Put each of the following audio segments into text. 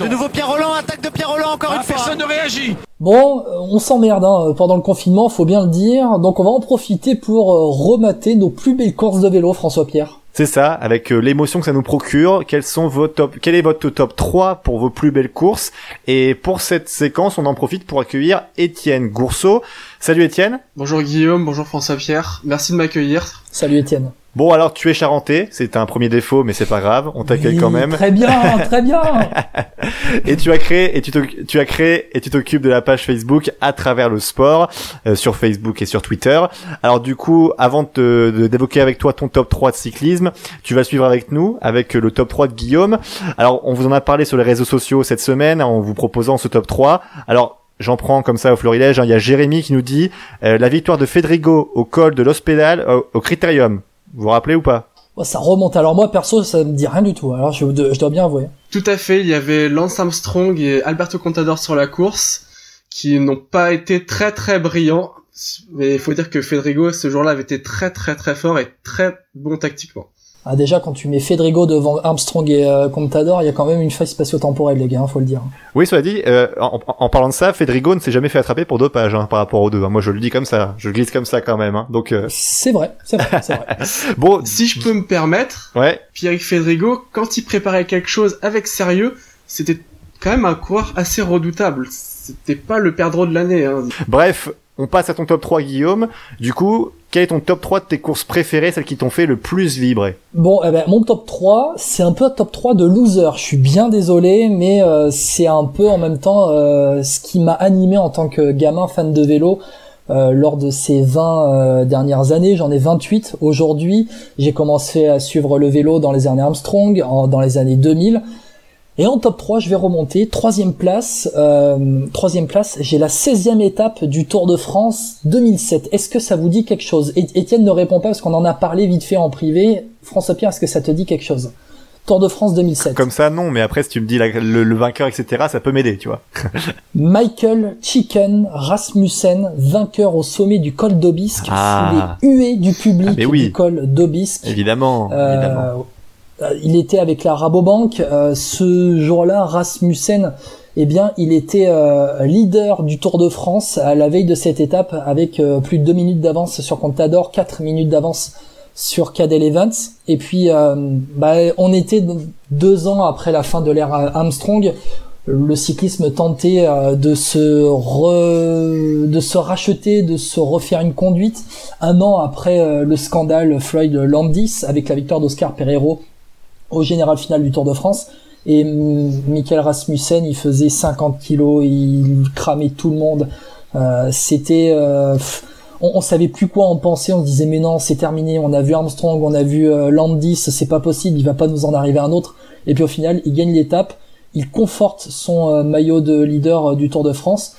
De nouveau Pierre Roland, attaque de Pierre Roland encore Ah, une fois. personne ne réagit. Bon, euh, on s'emmerde hein, pendant le confinement, faut bien le dire. Donc on va en profiter pour euh, remater nos plus belles courses de vélo, François Pierre. C'est ça, avec euh, l'émotion que ça nous procure. Quels sont vos top, quel est votre top 3 pour vos plus belles courses? Et pour cette séquence, on en profite pour accueillir Étienne Gourceau. Salut Étienne. Bonjour Guillaume, bonjour François Pierre, merci de m'accueillir. Salut Étienne. Bon alors tu es charentais, c'est un premier défaut mais c'est pas grave, on t'accueille Oui, quand même. Très bien, très bien. Et tu as créé et tu tu as créé et tu t'occupes de la page Facebook à travers le sport euh, sur Facebook et sur Twitter. Alors du coup, avant de de- d'évoquer avec toi ton top 3 de cyclisme, tu vas suivre avec nous avec le top 3 de Guillaume. Alors on vous en a parlé sur les réseaux sociaux cette semaine en vous proposant ce top 3. Alors J'en prends comme ça au florilège. hein. Il y a Jérémy qui nous dit euh, la victoire de Federico au col de l'Hospédal au, au Critérium. Vous vous rappelez ou pas? Ça remonte. Alors moi, perso, ça me dit rien du tout. Alors je, je dois bien avouer. Tout à fait, il y avait Lance Armstrong et Alberto Contador sur la course, qui n'ont pas été très très brillants, mais il faut dire que Federico ce jour-là avait été très très très fort et très bon tactiquement. Ah, déjà, quand tu mets Federico devant Armstrong et euh, Contador, il y a quand même une faille spatio-temporelle, les gars, hein, faut le dire. Oui, cela dit, euh, en, en parlant de ça, Federico ne s'est jamais fait attraper pour dopage hein, par rapport aux deux. hein. Moi, je le dis comme ça, je le glisse comme ça quand même. Hein. Donc, euh, C'est vrai, c'est vrai, c'est vrai. bon, Si je peux me permettre, ouais, Pierre Federico, quand il préparait quelque chose avec sérieux, c'était quand même un coureur assez redoutable. C'était pas le perdreau de l'année. Hein. bref, on passe à ton top 3, Guillaume. Du coup, quel est ton top 3 de tes courses préférées, celles qui t'ont fait le plus vibrer Bon, eh ben, mon top 3, c'est un peu un top 3 de loser. Je suis bien désolé, mais euh, c'est un peu en même temps euh, ce qui m'a animé en tant que gamin fan de vélo euh, lors de ces 20 euh, dernières années. J'en ai 28 aujourd'hui. J'ai commencé à suivre le vélo dans les années Armstrong, dans les années 2000. Et en top 3, je vais remonter. Troisième place, euh, troisième place, j'ai la 16e étape du Tour de France 2007. Est-ce que ça vous dit quelque chose? Étienne ne répond pas parce qu'on en a parlé vite fait en privé. François Pierre, est-ce que ça te dit quelque chose? Tour de France 2007. Comme ça, non, mais après, si tu me dis la- le, le vainqueur, etc., ça peut m'aider, tu vois. Michael Chicken Rasmussen, vainqueur au sommet du col d'Aubisque, Ah. sous les huées du public Ah, oui. du col d'Aubisque. Évidemment, Euh, évidemment. Euh, il était avec la Rabobank. Euh, ce jour-là, Rasmussen, eh bien, il était euh, leader du Tour de France à la veille de cette étape avec plus de deux minutes d'avance sur Contador, quatre minutes d'avance sur Cadel Evans. Et puis, bah, on était deux ans après la fin de l'ère Armstrong. Le cyclisme tentait de se re- de se racheter, de se refaire une conduite. Un an après le scandale Floyd Landis avec la victoire d'Oscar Pereiro au général final du Tour de France. Et mm, Michael Rasmussen, il faisait 50 kilos, il cramait tout le monde. Euh, C'était, euh, on, on savait plus quoi en penser. On se disait mais non, c'est terminé. On a vu Armstrong, on a vu euh, Landis, c'est pas possible. Il va pas nous en arriver un autre. Et puis au final, il gagne l'étape. Il conforte son maillot de leader du Tour de France.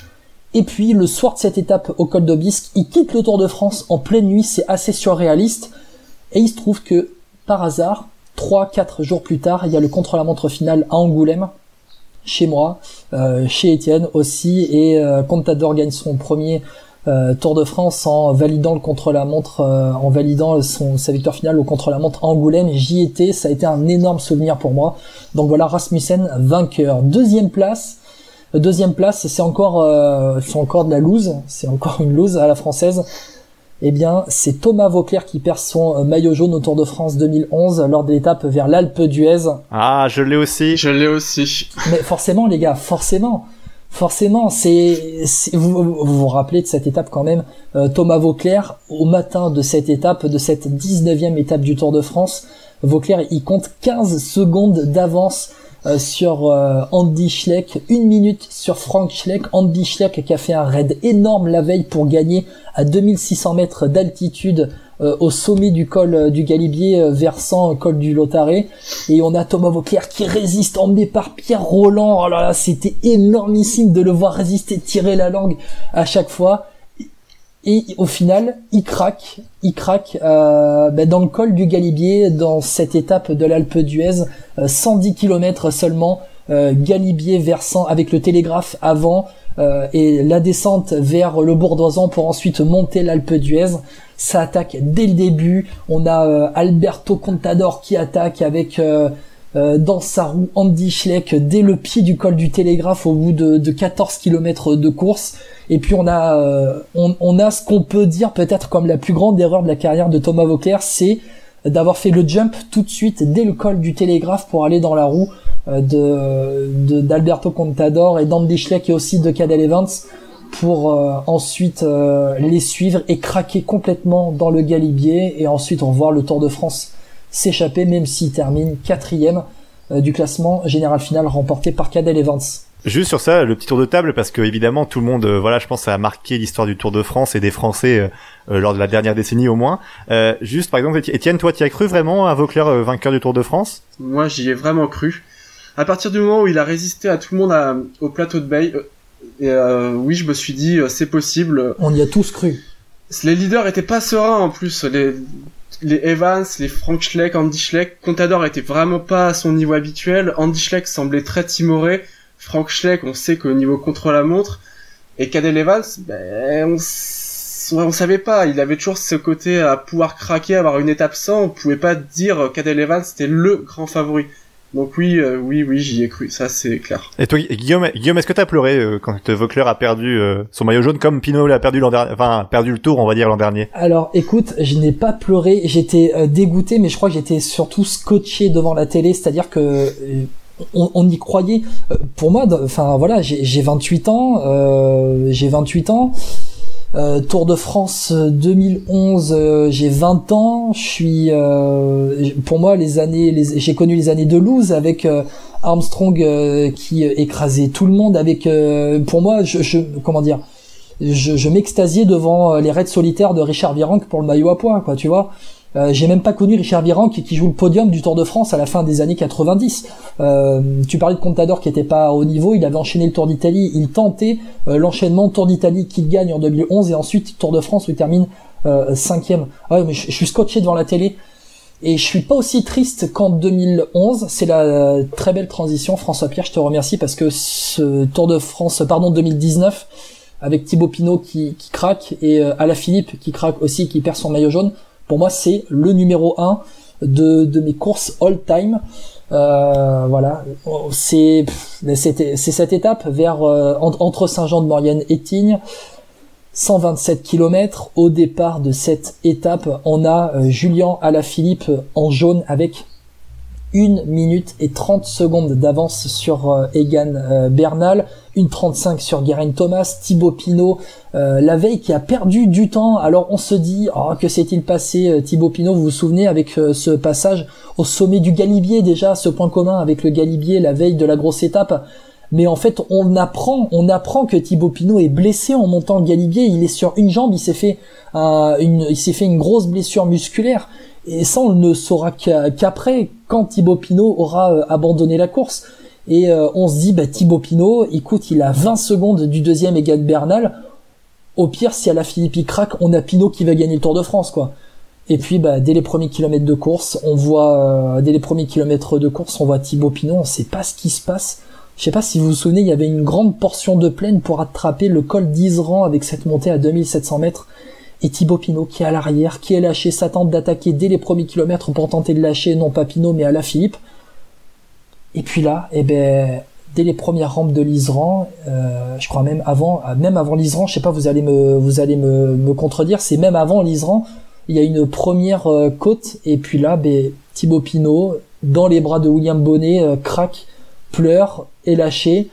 Et puis le soir de cette étape au col d'Aubisque, il quitte le Tour de France en pleine nuit. C'est assez surréaliste. Et il se trouve que par hasard, 3-4 jours plus tard, il y a le contre-la-montre final à Angoulême, chez moi, euh, chez Étienne aussi, et euh, Contador gagne son premier euh, Tour de France en validant le contre-la-montre, euh, en validant son, sa victoire finale au contre-la-montre Angoulême. J'y étais, ça a été un énorme souvenir pour moi. Donc voilà, Rasmussen vainqueur. Deuxième place, deuxième place, c'est encore, euh, c'est encore de la loose, c'est encore une loose à la française. Eh bien, c'est Thomas Vauclair qui perd son euh, maillot jaune au Tour de France 2011 lors de l'étape vers l'Alpe d'Huez. Ah, je l'ai aussi. Je l'ai aussi. Mais forcément, les gars, forcément, forcément, c'est, c'est- vous, vous vous rappelez de cette étape quand même, euh, Thomas Vauclair, au matin de cette étape, de cette 19e étape du Tour de France, Vauclair, il compte 15 secondes d'avance euh, sur euh, Andy Schleck, une minute sur Frank Schleck, Andy Schleck qui a fait un raid énorme la veille pour gagner à 2600 mètres d'altitude euh, au sommet du col du Galibier versant col du Lotaré et on a Thomas Vauclair qui résiste emmené par Pierre Roland. Oh là là c'était énormissime de le voir résister tirer la langue à chaque fois et au final il craque il craque euh, ben, dans le col du Galibier dans cette étape de l'Alpe d'Huez euh, 110 km seulement euh, Galibier versant avec le télégraphe avant euh, et la descente vers le Bourdoisan pour ensuite monter l'Alpe d'Huez. Ça attaque dès le début. On a euh, Alberto Contador qui attaque avec euh, euh, dans sa roue Andy Schleck dès le pied du col du Télégraphe au bout de, de 14 km de course. Et puis on a, euh, on, a ce qu'on peut dire peut-être comme la plus grande erreur de la carrière de Thomas Vauclair, c'est d'avoir fait le jump tout de suite dès le col du Télégraphe pour aller dans la roue euh, de d'Alberto Contador et d'Andy Schleck et aussi de Cadel Evans pour ensuite les suivre et craquer complètement dans le galibier et ensuite on voir le Tour de France s'échapper même s'il termine quatrième euh, du classement général final remporté par Cadel Evans. Juste sur ça, le petit tour de table, parce que évidemment tout le monde, euh, voilà, je pense, ça a marqué l'histoire du Tour de France et des Français euh, lors de la dernière décennie au moins. juste par exemple, Étienne, toi, tu as cru vraiment à Vauclair vainqueur du Tour de France? Moi, j'y ai vraiment cru. À partir du moment où il a résisté à tout le monde au plateau de Bay, et, oui, je me suis dit, c'est possible. On y a tous cru. Les leaders étaient pas sereins en plus. Les, les Evans, les Frank Schleck, Andy Schleck, Contador était vraiment pas à son niveau habituel. Andy Schleck semblait très timoré. Frank Schleck, on sait qu'au niveau contre la montre. Et Cadel Evans, ben, on, on savait pas. Il avait toujours ce côté à pouvoir craquer, avoir une étape sans. On pouvait pas dire Cadel Evans c'était le grand favori. Donc oui, euh, oui, oui, j'y ai cru, ça c'est clair. Et toi, Guillaume, Guillaume, est-ce que t'as pleuré euh, quand Vauclair a perdu euh, son maillot jaune comme Pinot l'a perdu l'an dernier, enfin perdu le tour, on va dire l'an dernier? Alors, écoute, je n'ai pas pleuré, j'étais dégoûté, mais je crois que j'étais surtout scotché devant la télé, c'est-à-dire que on, on, y croyait. Pour moi, enfin voilà, j'ai 28 ans, j'ai 28 ans. Euh, Tour de France 2011, euh, euh, j'ai 20 ans. Je suis, pour moi, les années, j'ai connu les années de loose avec Armstrong qui écrasait tout le monde. Avec, pour moi, je, je comment dire, je, je m'extasiais devant les raids solitaires de Richard Virenque pour le maillot à poids, quoi, tu vois. Euh, j'ai même pas connu Richard Virenque qui, qui, joue le podium du Tour de France à la fin des années 90. Euh, tu parlais de Contador qui était pas au niveau, il avait enchaîné le Tour d'Italie, il tentait euh, l'enchaînement Tour d'Italie qu'il gagne en 2011 et ensuite Tour de France où il termine euh, cinquième. Ah ouais, mais je, suis scotché devant la télé. Et je suis pas aussi triste qu'en 2011. C'est la très belle transition. François Pierre, je te remercie parce que ce Tour de France, pardon, 2019, avec Thibaut Pinot qui, qui craque et Ala Philippe qui craque aussi, qui perd son maillot jaune. Pour moi, c'est le numéro 1 de, de mes courses all-time. Euh, voilà, c'est cette étape vers euh, entre Saint-Jean-de-Maurienne et Tignes. 127 km au départ de cette étape, on a euh, Julien Alaphilippe en jaune avec 1 minute et 30 secondes d'avance sur euh, Egan euh, Bernal, une 35 sur Geraint Thomas, Thibaut Pinot, euh, la veille qui a perdu du temps. Alors on se dit, oh, que s'est-il passé Thibaut Pinot, vous vous souvenez avec ce passage au sommet du Galibier déjà, ce point commun avec le Galibier la veille de la grosse étape? Mais en fait, on apprend, on apprend que Thibaut Pinot est blessé en montant le Galibier. Il est sur une jambe, il s'est fait une, il s'est fait une grosse blessure musculaire. Et ça, on ne saura qu'après, quand Thibaut Pinot aura euh, abandonné la course. Et euh, on se dit, bah, Thibaut Pinot, écoute, il a 20 secondes du deuxième Egan Bernal. Au pire, si à la Philippe il craque, on a Pinot qui va gagner le Tour de France, quoi. Et puis, bah, dès les premiers kilomètres de course, on voit, euh, dès les premiers kilomètres de course, on voit Thibaut Pinot, on sait pas ce qui se passe. Je sais pas si vous vous souvenez, il y avait une grande portion de plaine pour attraper le col d'Isran avec cette montée à 2700 mètres et Thibaut Pinot qui est à l'arrière, qui est lâché, s'attend d'attaquer dès les premiers kilomètres pour tenter de lâcher non pas Pinot mais à la Philippe. Et puis là, eh ben, dès les premières rampes de l'Isran, euh, je crois même avant, même avant l'Isran, je sais pas, vous allez me, vous allez me, contredire, c'est même avant l'Isran, il y a une première euh, côte et puis là, ben, Thibaut Pinot dans les bras de William Bonnet euh, craque, pleure, est lâché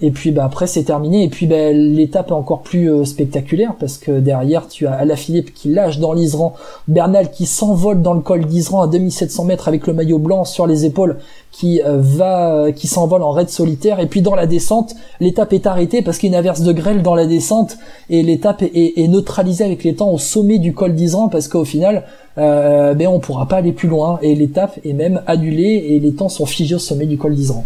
et puis bah après c'est terminé. Et puis bah, l'étape est encore plus euh, spectaculaire parce que derrière tu as Alaphilippe qui lâche dans l'Isran, Bernal qui s'envole dans le col d'Isran à 2700 mètres avec le maillot blanc sur les épaules qui euh, va qui s'envole en raid solitaire. Et puis dans la descente l'étape est arrêtée parce qu'il y a une averse de grêle dans la descente. Et l'étape est, neutralisée avec les temps au sommet du col d'Isran parce qu'au final euh, ben on pourra pas aller plus loin. Et l'étape est même annulée et les temps sont figés au sommet du col d'Isran.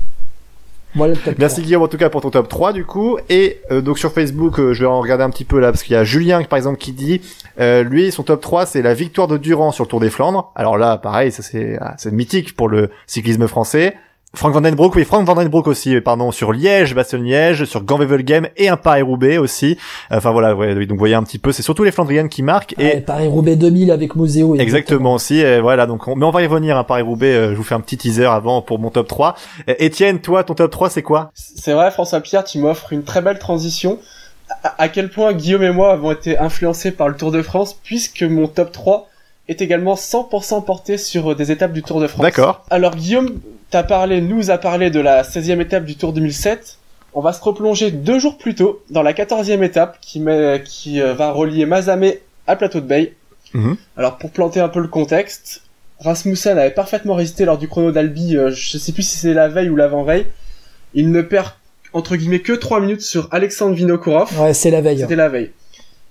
Merci Guillaume en tout cas pour ton top 3 du coup. Et euh, donc sur Facebook, euh, je vais en regarder un petit peu là parce qu'il y a Julien par exemple qui dit euh, lui son top 3 c'est la victoire de Durand sur le Tour des Flandres. Alors là pareil, ça c'est ah, c'est mythique pour le cyclisme français. Frank Vandenbroek, oui, Frank Vandenbroek aussi, pardon, sur Liège, Bastogne-Liège, sur Game et un Paris-Roubaix aussi. Enfin voilà, ouais, donc vous voyez un petit peu, c'est surtout les Flandriennes qui marquent. Et Paris-Roubaix 2000 avec Moseo. Exactement, aussi, et voilà, donc on... mais on va y revenir, hein, Paris-Roubaix, euh, je vous fais un petit teaser avant pour mon top 3. Étienne, toi, ton top 3, c'est quoi? C'est vrai, François Pierre, tu m'offres une très belle transition. À, à quel point Guillaume et moi avons été influencés par le Tour de France, puisque mon top 3 est également 100% porté sur des étapes du Tour de France. D'accord. Alors Guillaume, t'as parlé, nous a parlé de la 16e étape du Tour 2007. On va se replonger deux jours plus tôt dans la 14e étape qui, met, qui euh, va relier Mazamé à Plateau de Bay. Mhm. Alors pour planter un peu le contexte, Rasmussen avait parfaitement résisté lors du chrono d'Albi, euh, je sais plus si c'est la veille ou l'avant-veille. Il ne perd entre guillemets que 3 minutes sur Alexandre Vinokourov. Ouais, c'est la veille. C'était la veille.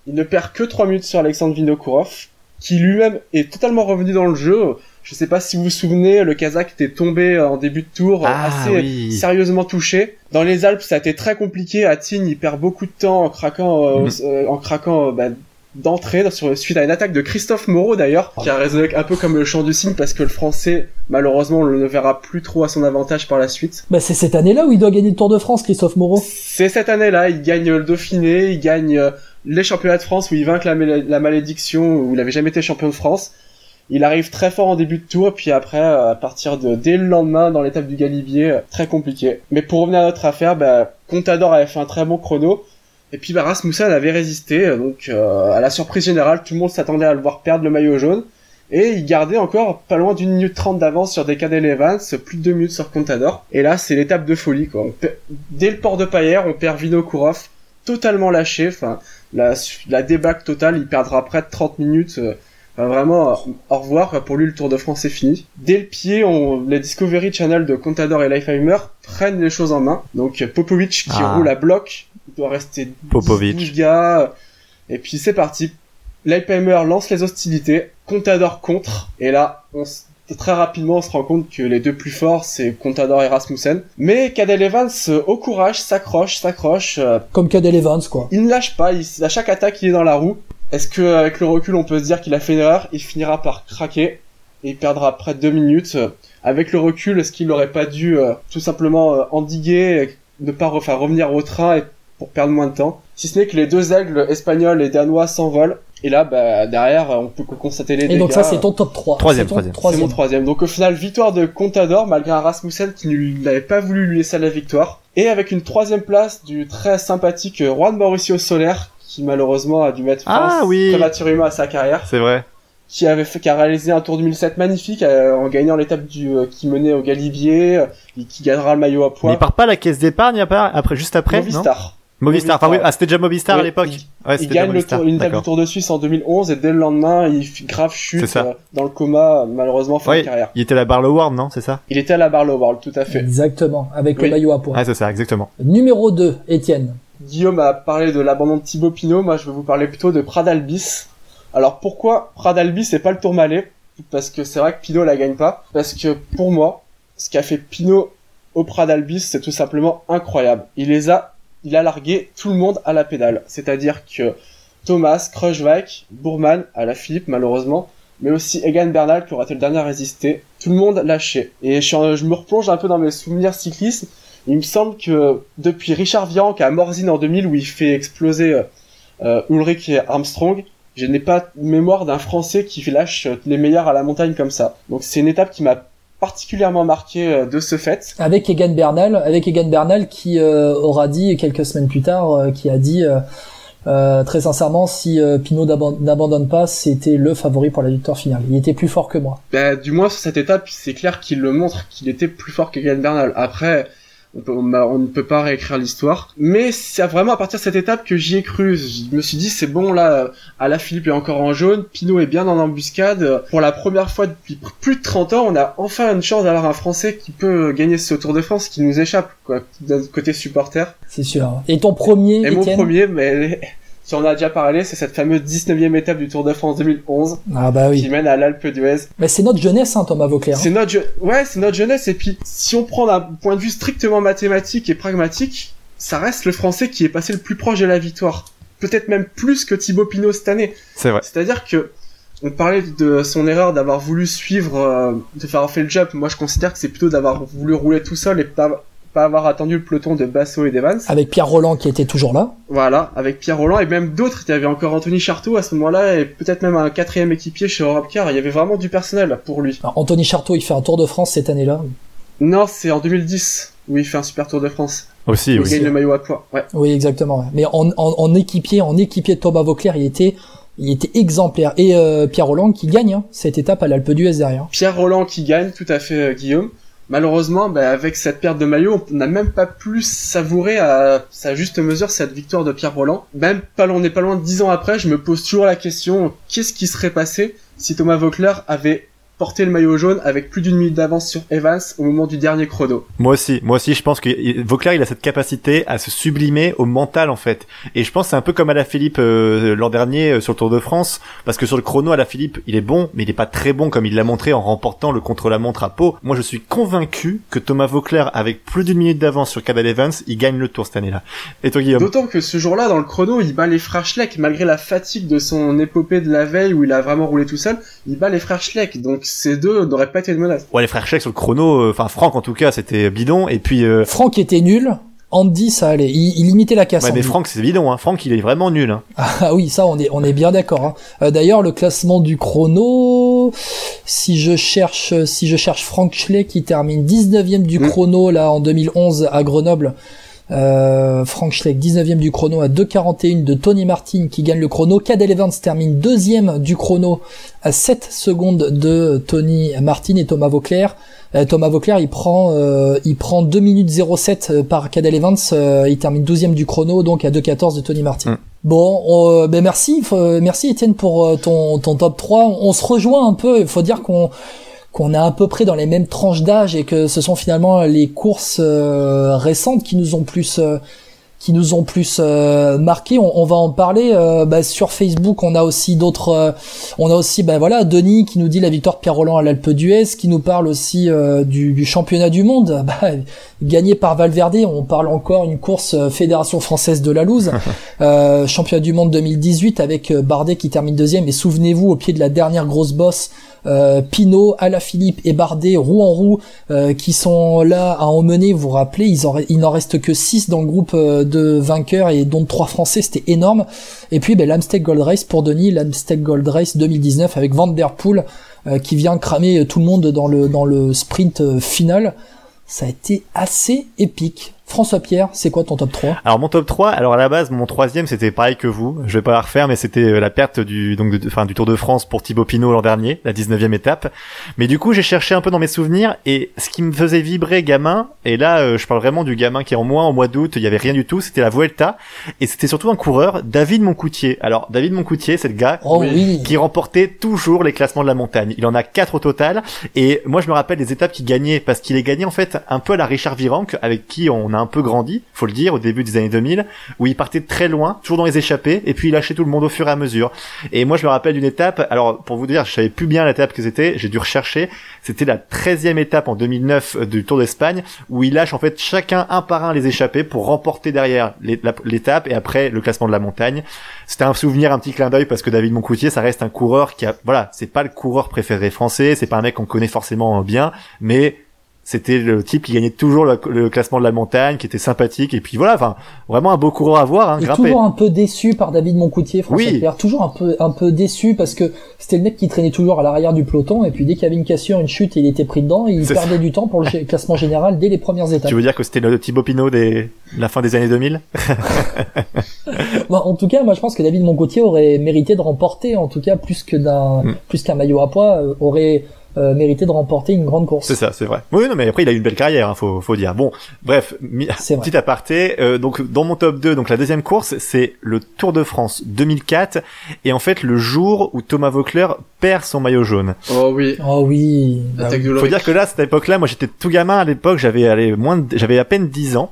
Il ne perd que 3 minutes sur Alexandre Vinokourov, qui lui-même est totalement revenu dans le jeu. Je sais pas si vous vous souvenez, le Kazakh était tombé en début de tour, Ah, assez oui. sérieusement touché. Dans les Alpes, ça a été très compliqué. À Tignes, il perd beaucoup de temps en craquant, euh, Mhm. euh, en craquant euh, bah, d'entrée sur suite à une attaque de Christophe Moreau d'ailleurs, qui a résonné un peu comme le chant du cygne parce que le Français, malheureusement, on le verra plus trop à son avantage par la suite. Bah, c'est cette année-là où il doit gagner le Tour de France, Christophe Moreau. C'est cette année-là, il gagne le Dauphiné, il gagne euh, les championnats de France où il vainque la, malédiction, où il n'avait jamais été champion de France. Il arrive très fort en début de tour, puis après, euh, à partir de dès le lendemain, dans l'étape du Galibier, euh, très compliqué. Mais pour revenir à notre affaire, bah, Contador avait fait un très bon chrono, et puis bah, Rasmussen avait résisté, euh, donc à la surprise générale, tout le monde s'attendait à le voir perdre le maillot jaune, et il gardait encore pas loin d'une minute trente d'avance sur Decadel Evans, plus de deux minutes sur Contador. Et là, c'est l'étape de folie, quoi. Dès le port de Paillère, on perd Vinokourov, totalement lâché, enfin, la, la débâcle totale, il perdra près de 30 minutes, euh, Enfin, vraiment, euh, au revoir, pour lui le Tour de France est fini. Dès le pied, on, les Discovery Channel de Contador et Lifeheimer prennent les choses en main. Donc euh, Popovic qui Ah. roule à bloc, il doit rester 10, Popovic. 12 gars, et puis c'est parti. Lifeheimer lance les hostilités, Contador contre, et là, on s- très rapidement on se rend compte que les deux plus forts c'est Contador et Rasmussen. Mais Cadel Evans, euh, au courage, s'accroche, s'accroche, euh, Comme Cadel Evans, quoi. il ne lâche pas, il, à chaque attaque il est dans la roue. Est-ce que avec le recul on peut se dire qu'il a fait une erreur? Il finira par craquer et il perdra près de deux minutes. Avec le recul, est-ce qu'il n'aurait pas dû euh, tout simplement euh, endiguer, ne pas refaire revenir au train et pour perdre moins de temps? Si ce n'est que les deux aigles espagnols et danois s'envolent. Et là, bah, derrière, on peut constater les Et dégâts. donc ça, c'est ton top 3. Troisième, ton troisième. C'est mon troisième. Donc au final, victoire de Contador malgré un Rasmussen qui ne l'avait pas voulu lui laisser la victoire. Et avec une troisième place du très sympathique euh, Juan Mauricio Soler qui malheureusement a dû mettre fin Ah, oui. prématurément à sa carrière, C'est vrai. qui avait fait, qui a réalisé un Tour 2007 magnifique euh, en gagnant l'étape du euh, qui menait au Galibier euh, et qui gagnera le maillot à Mais poids. il part pas à la caisse d'épargne, après, juste après, non? Movistar. Enfin oui, ah c'était déjà Movistar à Oui, l'époque. Ouais, Il c'était déjà gagne le tour, une étape du. Tour de Suisse en 2011 et dès le lendemain, il grave chute ça. euh, dans le coma, malheureusement fin Ouais. de carrière. Il était à la Barlow World, non C'est ça? Il était à la Barlow World, tout à fait. Exactement, avec Oui. le maillot à poids. Ouais, c'est ça, exactement. Numéro 2, Étienne. Guillaume a parlé de l'abandon de Thibaut Pinot, moi je vais vous parler plutôt de Pradalbis. Alors pourquoi Pradalbis et pas le Tourmalet Parce que c'est vrai que Pinot la gagne pas. Parce que pour moi, ce qu'a fait Pinot au Pradalbis, c'est tout simplement incroyable. Il les a, il a largué tout le monde à la pédale. C'est-à-dire que Thomas, Kruijswijk, Bourman, à la Philippe malheureusement, mais aussi Egan Bernal qui aura été le dernier à résister. Tout le monde lâchait. Et je, me replonge un peu dans mes souvenirs cyclisme. Il me semble que depuis Richard Virenque à Morzine en 2000 où il fait exploser euh, euh, Ulrich et Armstrong, je n'ai pas mémoire d'un Français qui lâche les meilleurs à la montagne comme ça. Donc c'est une étape qui m'a particulièrement marqué euh, de ce fait. Avec Egan Bernal, avec Egan Bernal qui euh, aura dit quelques semaines plus tard, euh, qui a dit euh, euh, très sincèrement, si euh, Pinot n'aban- n'abandonne pas, c'était le favori pour la victoire finale. Il était plus fort que moi. Bah, du moins sur cette étape, c'est clair qu'il le montre qu'il était plus fort qu'Egan Bernal. Après, on, peut- on, on ne peut pas réécrire l'histoire. Mais c'est vraiment à partir de cette étape que j'y ai cru. Je me suis dit, c'est bon, là, à la Philippe est encore en jaune, Pinot est bien en embuscade. Pour la première fois depuis plus de 30 ans, on a enfin une chance d'avoir un Français qui peut gagner ce Tour de France qui nous échappe, quoi, d'un côté supporter. C'est sûr. Et ton premier, Et mon premier, mais si on a déjà parlé, c'est cette fameuse 19e étape du Tour de France 2011 Ah bah qui oui. mène à l'Alpe d'Huez. Mais c'est notre jeunesse, hein, Thomas Vauclair. C'est notre, je- ouais, c'est notre jeunesse. Et puis, si on prend d'un point de vue strictement mathématique et pragmatique, ça reste le Français qui est passé le plus proche de la victoire. Peut-être même plus que Thibaut Pinot cette année. C'est vrai. C'est-à-dire que on parlait de son erreur d'avoir voulu suivre, euh, de faire fait le jump. Moi, je considère que c'est plutôt d'avoir voulu rouler tout seul et pas, pas avoir attendu le peloton de Basso et d'Evans. Avec Pierre Roland qui était toujours là. Voilà, avec Pierre Roland et même d'autres. Il y avait encore Anthony Charteau à ce moment-là et peut-être même un quatrième équipier chez Europcar. Il y avait vraiment du personnel pour lui. Alors, Anthony Charteau, il fait un Tour de France cette année-là. Non, c'est en 2010 où il fait un super Tour de France. Aussi, Il oui. gagne le maillot à poids. Ouais. Oui, exactement. Mais en, en, en équipier, en équipier de Thomas Vauclair, il était, il était exemplaire. Et euh, Pierre Roland qui gagne hein, cette étape à l'Alpe d'Huez derrière. Pierre Roland qui gagne, tout à fait euh, Guillaume. Malheureusement, bah, avec cette perte de maillot, on n'a même pas plus savouré à sa juste mesure cette victoire de Pierre Roland. Même pas, on n'est pas loin de dix ans après, je me pose toujours la question, qu'est-ce qui serait passé si Thomas Vauclair avait porté le maillot jaune avec plus d'une minute d'avance sur Evans au moment du dernier chrono Moi aussi, moi aussi, je pense que Vauclair, il a cette capacité à se sublimer au mental en fait. Et je pense c'est un peu comme à la Philippe euh, l'an dernier euh, sur le Tour de France, parce que sur le chrono à la Philippe, il est bon, mais il est pas très bon comme il l'a montré en remportant le contre-la-montre à Pau. Moi, je suis convaincu que Thomas Vauclair, avec plus d'une minute d'avance sur Cadel Evans, il gagne le Tour cette année-là. Et toi, Guillaume? D'autant que ce jour-là, dans le chrono, il bat les frères Schleck, malgré la fatigue de son épopée de la veille où il a vraiment roulé tout seul, il bat les frères Schleck, donc ces deux n'auraient pas été de menace. Ouais, les frères Scheck sur le chrono, euh, enfin Franck en tout cas, c'était bidon. Et puis, euh, Franck était nul. Andy, ça allait. Il, il imitait la casse. ouais, mais. Franck, c'est bidon. Hein. Franck, il est vraiment nul. Hein. Ah oui, ça, on est, on est bien d'accord. hein. Euh, D'ailleurs, le classement du chrono, si je cherche, si je cherche Frank Schley qui termine 19e du Mm. chrono là en 2011 à Grenoble. Euh, Frank Schleck, 19e du chrono à 2,41 de Tony Martin qui gagne le chrono. Cadel Evans termine deuxième du chrono à 7 secondes de Tony Martin et Thomas Vauclair. Euh, Thomas Vauclair, il prend, euh, il prend 2 minutes 07 euh, par Cadel Evans. euh, il termine 12e du chrono, donc à 2,14 de Tony Martin. Mm. Bon, on- ben merci, faut- merci Étienne pour ton, ton top 3. On se rejoint un peu. Il faut dire qu'on qu'on est à peu près dans les mêmes tranches d'âge et que ce sont finalement les courses euh, récentes qui nous ont plus euh, qui nous ont plus euh, marqué. On, on va en parler euh, bah, sur Facebook. On a aussi d'autres. euh, on a aussi, bah voilà, Denis qui nous dit la victoire de Pierre Roland à l'Alpe d'Huez, qui nous parle aussi euh, du, du championnat du monde, bah, gagné par Valverde. On parle encore une course euh, Fédération française de la Louse, euh, championnat du monde 2018 avec Bardet qui termine deuxième. Et souvenez-vous, au pied de la dernière grosse bosse. Euh, Pinot, Alaphilippe et Bardet, roue en roue, euh, qui sont là à emmener. Vous vous rappelez, ils en il n'en reste que 6 dans le groupe euh, de vainqueurs et dont trois Français, c'était énorme. Et puis ben, Gold Race pour Denis, l'Amsteg Gold Race 2019 avec Van euh, qui vient cramer tout le monde dans le dans le sprint final. Ça a été assez épique. François Pierre, c'est quoi ton top 3 Alors mon top 3, alors à la base mon troisième c'était pareil que vous, je vais pas la refaire mais c'était euh, la perte du donc de, enfin du Tour de France pour Thibaut Pinot l'an dernier, la 19e étape. Mais du coup, j'ai cherché un peu dans mes souvenirs et ce qui me faisait vibrer gamin et là euh, je parle vraiment du gamin qui est en moi au mois d'août, il y avait rien du tout, c'était la Vuelta et c'était surtout un coureur, David Moncoutier. Alors David Moncoutier, c'est le gars Oh Oui. qui remportait toujours les classements de la montagne. Il en a quatre au total. Et moi, je me rappelle des étapes qu'il gagnait parce qu'il est gagné en fait un peu à la Richard Virenque, avec qui on a un peu grandi, faut le dire, au début des années 2000, où il partait très loin, toujours dans les échappées, et puis il lâchait tout le monde au fur et à mesure. Et moi, je me rappelle d'une étape. Alors, pour vous dire, je savais plus bien l'étape que c'était. J'ai dû rechercher. C'était la 13e étape en 2009 du Tour d'Espagne, où il lâche en fait chacun un par un les échappées pour remporter derrière l'étape et après le classement de la montagne. C'était un souvenir, un petit clin d'œil parce que David Moncoutier, ça reste un coureur qui a, voilà, c'est pas le coureur préféré français, c'est pas un mec qu'on connaît forcément bien, mais c'était le type qui gagnait toujours le, le classement de la montagne, qui était sympathique et puis voilà, enfin vraiment un beau coureur à voir, hein, Et toujours un peu déçu par David Moncoutier, François Oui. Pierre. Toujours un peu, un peu déçu parce que c'était le mec qui traînait toujours à l'arrière du peloton et puis dès qu'il y avait une cassure, une chute et il était pris dedans, il C'est perdait du temps pour le classement général dès les premières étapes. Tu veux dire que c'était le Thibaut Pinot des la fin des années 2000 Bon, en tout cas, moi je pense que David Moncoutier aurait mérité de remporter, en tout cas plus que d'un, Mm. plus qu'un maillot à poids, euh, aurait euh, mérité de remporter une grande course. C'est ça, c'est vrai. Oui, non, mais après il a eu une belle carrière, hein, faut, faut dire. Bon, bref, vrai. petit aparté. euh, donc dans mon top 2, donc la deuxième course, c'est le Tour de France 2004, et en fait le jour où Thomas Vauclair perd son maillot jaune. Oh oui, Oh oui. bah Faut dire que là, à cette époque-là, moi j'étais tout gamin à l'époque, j'avais allé moins, de- j'avais à peine 10 ans.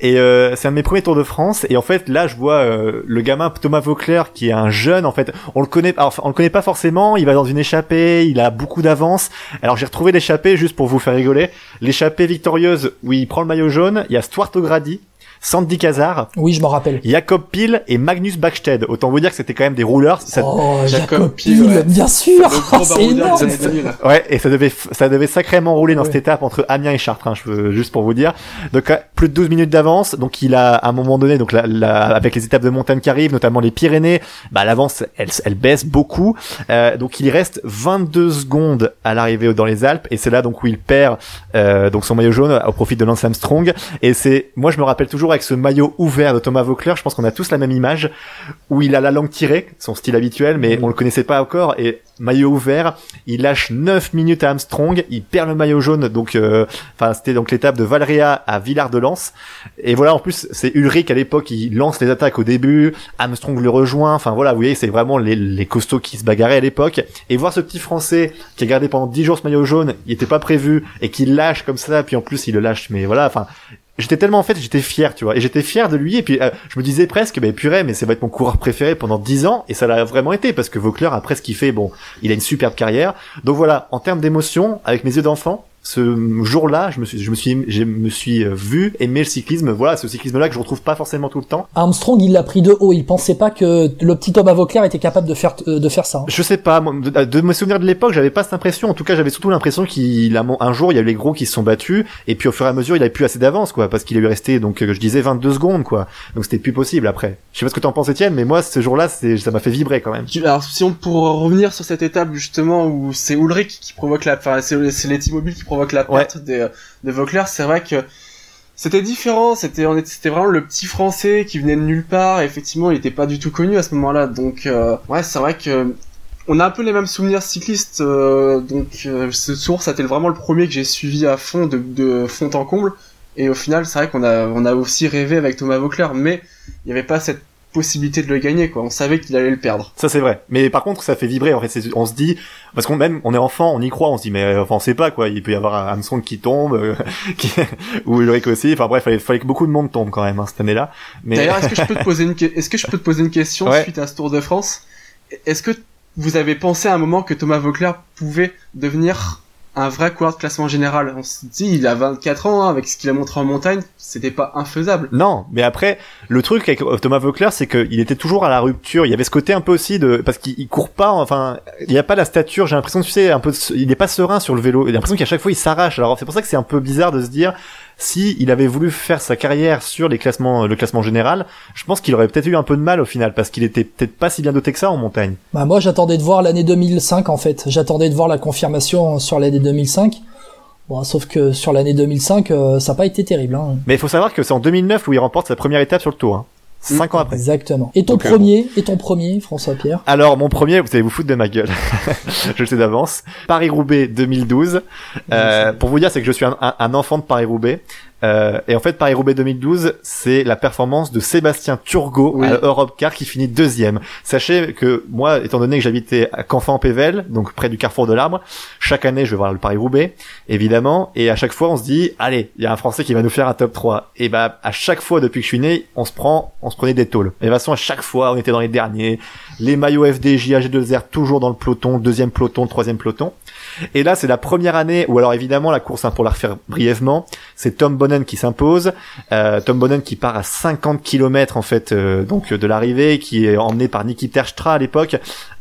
Et euh, c'est un de mes premiers Tours de France. Et en fait, là, je vois euh, le gamin Thomas Vauclair, qui est un jeune. En fait, on le connaît, on le connaît pas forcément. Il va dans une échappée, il a beaucoup d'avance. Alors, j'ai retrouvé l'échappée juste pour vous faire rigoler. L'échappée victorieuse où il prend le maillot jaune. Il y a Stuart O'Grady Sandy Kazar, Oui, je m'en rappelle. Jacob Pil et Magnus Backstedt. Autant vous dire que c'était quand même des rouleurs. Ça- Oh, Jacob ouais. bien sûr. C'est énorme. années 2000. Ouais, et ça devait, ça devait sacrément rouler dans Ouais. cette étape entre Amiens et Chartres, hein, je veux, juste pour vous dire. Donc, euh, plus de 12 minutes d'avance. Donc, il a, à un moment donné, donc, la, la- avec les étapes de montagne qui arrivent, notamment les Pyrénées, bah, l'avance, elle, elle baisse beaucoup. Euh, donc, il reste 22 secondes à l'arrivée dans les Alpes, et c'est là, donc, où il perd, euh, donc, son maillot jaune au profit de Lance Armstrong. Et c'est, moi, je me rappelle toujours avec ce maillot ouvert de Thomas Vauclair, je pense qu'on a tous la même image, où il a la langue tirée, son style habituel, mais on le connaissait pas encore, et maillot ouvert, il lâche 9 minutes à Armstrong, il perd le maillot jaune, donc, euh, enfin, c'était donc l'étape de Valeria à Villard de Lans. Et voilà, en plus, c'est Ulrich à l'époque, il lance les attaques au début, Armstrong le rejoint, enfin voilà, vous voyez, c'est vraiment les, les costauds qui se bagarraient à l'époque. Et voir ce petit français qui a gardé pendant 10 jours ce maillot jaune, il était pas prévu, et qui lâche comme ça, puis en plus il le lâche, mais voilà, enfin, j'étais tellement en fait j'étais fier tu vois. Et j'étais fier de lui et puis euh, je me disais presque mais purée mais ça va être mon coureur préféré pendant 10 ans et ça l'a vraiment été parce que Vauclair après ce qu'il fait bon il a une superbe carrière. Donc voilà en termes d'émotion avec mes yeux d'enfant ce jour-là je me suis je me suis je me suis euh, vu aimer le cyclisme voilà ce cyclisme là que je retrouve pas forcément tout le temps Armstrong, il l'a pris de haut. Il pensait pas que le petit Thomas Vauclair était capable de faire euh, de faire ça. hein. Je sais pas, moi, de, de mes souvenirs de l'époque, j'avais pas cette impression. En tout cas, j'avais surtout l'impression qu'il a un jour, il y a eu les gros qui se sont battus, et puis au fur et à mesure, il avait plus assez d'avance, quoi, parce qu'il a eu resté, donc euh, je disais 22 secondes, quoi. Donc c'était plus possible après. Je sais pas ce que t'en penses, Étienne, mais moi, ce jour-là, c'est, ça m'a fait vibrer quand même. Alors, si on pour revenir sur cette étape justement où c'est Ulrich qui provoque la, enfin c'est c'est les qui provoque la perte de Vauclair, c'est vrai que c'était différent. C'était on était c'était vraiment le petit Français qui venait de nulle part. Et effectivement, il était pas du tout connu à ce moment-là. Donc euh, ouais, c'est vrai que on a un peu les mêmes souvenirs cyclistes. euh, donc euh, ce tour, c'était vraiment le premier que j'ai suivi à fond de, de fond en comble. Et au final, c'est vrai qu'on a on a aussi rêvé avec Thomas Vauclair, mais il n'y avait pas cette possibilité de le gagner quoi. On savait qu'il allait le perdre. Ça c'est vrai. Mais par contre, ça fait vibrer. En fait, on se dit, parce qu'on même, on est enfant, on y croit, on se dit, mais euh, enfin, on sait pas quoi. Il peut y avoir un Armstrong qui tombe, euh, qui... ou Ulrich aussi. Enfin bref, fallait, fallait que beaucoup de monde tombe quand même hein, cette année-là. Mais D'ailleurs, est-ce que je peux te poser une, est-ce que je peux te poser une question Ouais. suite à ce Tour de France? Est-ce que vous avez pensé à un moment que Thomas Vauclair pouvait devenir un vrai coureur de classement général On se dit, il a 24 ans, hein, avec ce qu'il a montré en montagne, c'était pas infaisable. Non, mais après, le truc avec Thomas Vauclair, c'est qu'il était toujours à la rupture. Il y avait ce côté un peu aussi de, parce qu'il il court pas, enfin, il n'y a pas la stature. J'ai l'impression, tu sais, un peu, il n'est pas serein sur le vélo. J'ai l'impression qu'à chaque fois il s'arrache. Alors c'est pour ça que c'est un peu bizarre de se dire, si il avait voulu faire sa carrière sur les classements, le classement général, je pense qu'il aurait peut-être eu un peu de mal au final, parce qu'il était peut-être pas si bien doté que ça en montagne. Bah moi j'attendais de voir l'année 2005 en fait. J'attendais de voir la confirmation sur l'année 2005. Bon, sauf que sur l'année 2005, euh, ça n'a pas été terrible. Hein. Mais il faut savoir que c'est en 2009 où il remporte sa première étape sur le tour. Hein. Cinq ans après. Exactement. Et ton Donc, euh, premier, et ton premier, François Pierre. Alors mon premier, vous allez vous foutre de ma gueule, je le sais d'avance. Paris-Roubaix 2012. Euh, pour vous dire, c'est que je suis un, un- un enfant de Paris-Roubaix. Euh, et en fait, Paris-Roubaix 2012, c'est la performance de Sébastien Turgot Oui. à Europe Car qui finit deuxième. Sachez que moi, étant donné que j'habitais à Canfin-en-Pével, donc près du carrefour de l'Arbre, chaque année, je vais voir le Paris-Roubaix, évidemment, et à chaque fois, on se dit, allez, il y a un Français qui va nous faire un top 3. Et bah, à chaque fois, depuis que je suis né, on se prend, on se prenait des tôles. Et de toute façon, à chaque fois, on était dans les derniers. Les maillots FDJ, AG2R, toujours dans le peloton, deuxième peloton, troisième peloton. Et là, c'est la première année où, alors évidemment, la course, hein, pour la refaire brièvement, c'est Tom Bonnen qui s'impose. Euh, Tom Bonnen qui part à 50 km en fait, euh, donc de l'arrivée, qui est emmené par Niki Terpstra à l'époque.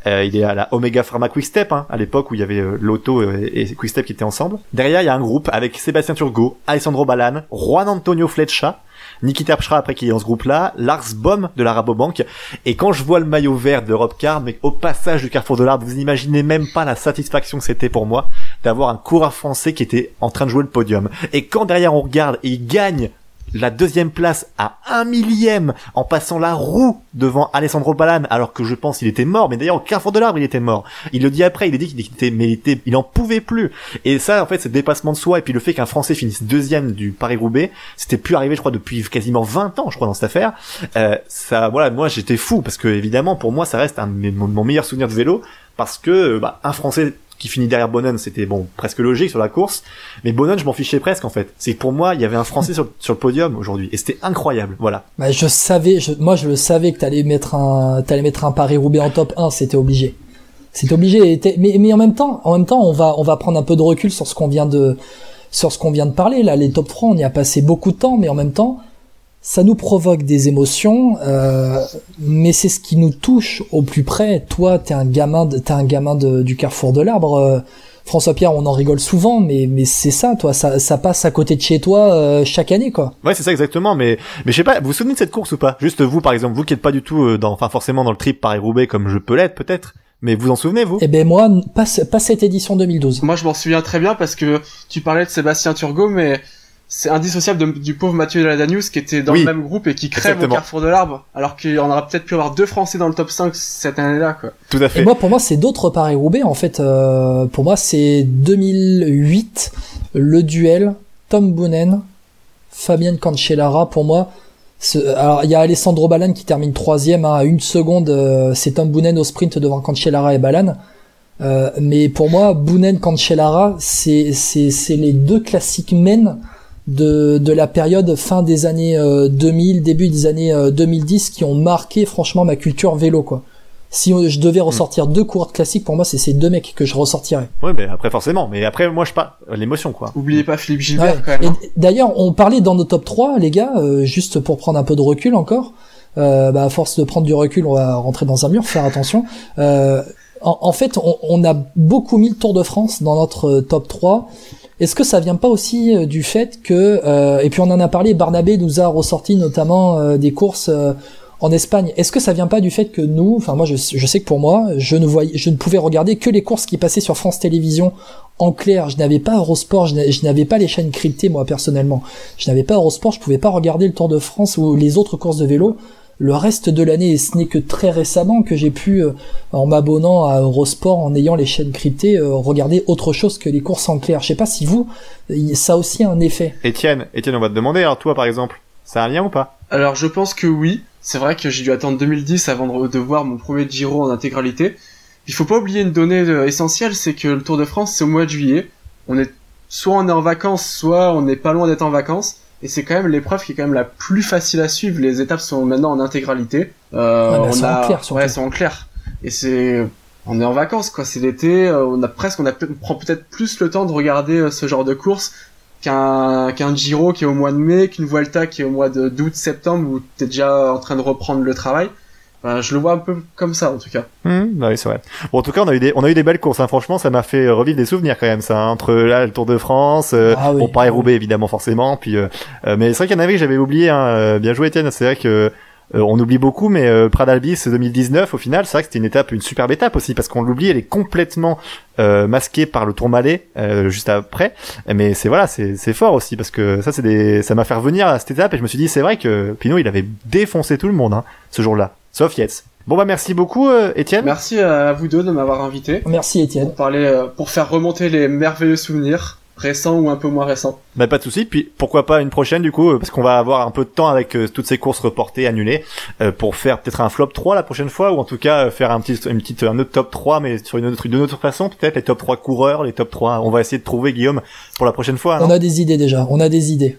Euh, il est à la Omega Pharma Quickstep, hein, à l'époque où il y avait euh, l'auto euh, et Quickstep qui étaient ensemble. Derrière, il y a un groupe avec Sébastien Turgot, Alessandro Balan, Juan Antonio Fletcha, Niki Terpstra après qui est dans ce groupe-là, Lars Bohm de la Rabobank. Et quand je vois le maillot vert d'Europe Car, mais au passage du Carrefour de l'Arbre, vous n'imaginez même pas la satisfaction que c'était pour moi d'avoir un coureur français qui était en train de jouer le podium. Et quand derrière on regarde et il gagne la deuxième place à un millième en passant la roue devant Alessandro Balan alors que je pense qu'il était mort. Mais d'ailleurs au carrefour de l'arbre il était mort. Il le dit après il a dit qu'il était mais il était il en pouvait plus. Et ça en fait le dépassement de soi et puis le fait qu'un français finisse deuxième du Paris Roubaix c'était plus arrivé je crois depuis quasiment 20 ans je crois dans cette affaire. Euh, ça voilà moi j'étais fou parce que évidemment pour moi ça reste un mon meilleur souvenir de vélo parce que bah, un français qui finit derrière Bonnen, c'était bon presque logique sur la course, mais Bonnen, je m'en fichais presque en fait. C'est pour moi, il y avait un Français sur, sur le podium aujourd'hui, et c'était incroyable. Voilà. Bah, je savais, je, moi je le savais que t'allais mettre un, t'allais mettre un Paris Roubaix en top 1, c'était obligé. C'était obligé. Mais, mais en même temps, en même temps, on va, on va prendre un peu de recul sur ce qu'on vient de, sur ce qu'on vient de parler. Là, les top 3, on y a passé beaucoup de temps, mais en même temps, ça nous provoque des émotions, euh, mais c'est ce qui nous touche au plus près. Toi, t'es un gamin, de, t'es un gamin de, du carrefour de l'arbre. euh, François Pierre, on en rigole souvent, mais mais c'est ça, toi, ça, ça passe à côté de chez toi euh, chaque année, quoi. Ouais, c'est ça exactement. Mais mais je sais pas. Vous vous souvenez de cette course ou pas? Juste vous, par exemple, vous qui êtes pas du tout euh, dans, enfin forcément dans le trip Paris Roubaix comme je peux l'être peut-être. Mais vous en souvenez vous? Eh ben moi, pas, pas cette édition 2012. Moi, je m'en souviens très bien parce que tu parlais de Sébastien Turgot, mais c'est indissociable de- du pauvre Mathieu Deladanius qui était dans Oui. le même groupe et qui crève au Exactement. carrefour de l'arbre, alors qu'il y en aura peut-être pu avoir deux Français dans le top 5 cette année-là, quoi. Tout à fait. Et moi, pour moi, c'est d'autres Paris-Roubaix. En fait, euh, pour moi, c'est 2008, le duel, Tom Boonen, Fabien Cancellara. Pour moi, ce- alors il y a Alessandro Balan qui termine troisième hein, à une seconde. euh, c'est Tom Boonen au sprint devant Cancellara et Balan. Euh, mais pour moi, Boonen Cancellara, c'est c'est c'est les deux classiques men de de la période fin des années euh, 2000, début des années euh, 2010 qui ont marqué franchement ma culture vélo quoi. Si euh, je devais ressortir deux coureurs classiques, pour moi, c'est ces deux mecs que je ressortirais. Ouais, mais après forcément. Mais après, moi je pas l'émotion quoi. Oubliez pas Philippe Gilbert, Ouais. quand même. Hein. d'ailleurs, on parlait dans nos top 3, les gars, euh, juste pour prendre un peu de recul encore. Euh, bah, à force de prendre du recul, on va rentrer dans un mur, faire attention. Euh, en, en fait, on, on a beaucoup mis le Tour de France dans notre euh, top 3. Est-ce que ça vient pas aussi euh, du fait que, euh, et puis on en a parlé, Barnabé nous a ressorti notamment euh, des courses en Espagne. Est-ce que ça vient pas du fait que nous, enfin moi je, je sais que pour moi, je ne voyais, je ne pouvais regarder que les courses qui passaient sur France Télévisions en clair. Je n'avais pas Eurosport, je n'avais pas les chaînes cryptées moi personnellement. Je n'avais pas Eurosport, je pouvais pas regarder le Tour de France ou les autres courses de vélo. Le reste de l'année, et ce n'est que très récemment que j'ai pu, euh, en m'abonnant à Eurosport, en ayant les chaînes cryptées, euh, regarder autre chose que les courses en clair. Je sais pas si vous, y- ça a aussi un effet. Étienne, Étienne, on va te demander. Alors toi, par exemple, ça a un lien ou pas? Alors, je pense que oui. C'est vrai que j'ai dû attendre 2010 avant de, voir mon premier Giro en intégralité. Il faut pas oublier une donnée euh, essentielle, c'est que le Tour de France, c'est au mois de juillet. On est, soit on est en vacances, soit on n'est pas loin d'être en vacances. Et c'est quand même l'épreuve qui est quand même la plus facile à suivre. Les étapes sont maintenant en intégralité. Euh, Ouais, on sont a, en clair, surtout. ouais, elles sont en clair. Et c'est, on est en vacances, quoi. C'est l'été. euh, On a presque, on a on prend peut-être plus le temps de regarder euh, ce genre de course qu'un qu'un Giro qui est au mois de mai, qu'une Vuelta qui est au mois de d'août, septembre où t'es déjà en train de reprendre le travail. Enfin, je le vois un peu comme ça en tout cas. Bah oui, c'est vrai. Bon, en tout cas, on a eu des, on a eu des belles courses. Hein. Franchement, ça m'a fait revivre des souvenirs quand même. Ça, hein, entre là le Tour de France, euh, Ah oui. bon, Paris Roubaix évidemment forcément. Puis, euh, euh, mais c'est vrai qu'il y en avait que j'avais oublié. Hein. Euh, Bien joué, Étienne. C'est vrai que euh, on oublie beaucoup, mais euh, Pradalbis 2019, au final, c'est vrai que c'était une étape, une superbe étape aussi, parce qu'on l'oublie. Elle est complètement euh, masquée par le Tour Malais euh, juste après. Mais c'est voilà, c'est c'est fort aussi parce que ça, c'est des, ça m'a fait revenir à cette étape et je me suis dit, c'est vrai que Pinot, il avait défoncé tout le monde hein, ce jour-là, sauf Yates. Bon bah merci beaucoup, euh, Étienne. Merci à vous deux de m'avoir invité Merci Étienne. pour parler, euh, pour faire remonter les merveilleux souvenirs récents ou un peu moins récents. Bah pas de souci. Puis pourquoi pas une prochaine du coup, euh, parce qu'on va avoir un peu de temps avec euh, toutes ces courses reportées, annulées, euh, pour faire peut-être un flop 3 la prochaine fois, ou en tout cas euh, faire un petit, une petite, un autre top 3, mais sur une autre, d'une autre façon, peut-être les top 3 coureurs, les top 3. On va essayer de trouver Guillaume pour la prochaine fois. On a des idées déjà, on a des idées.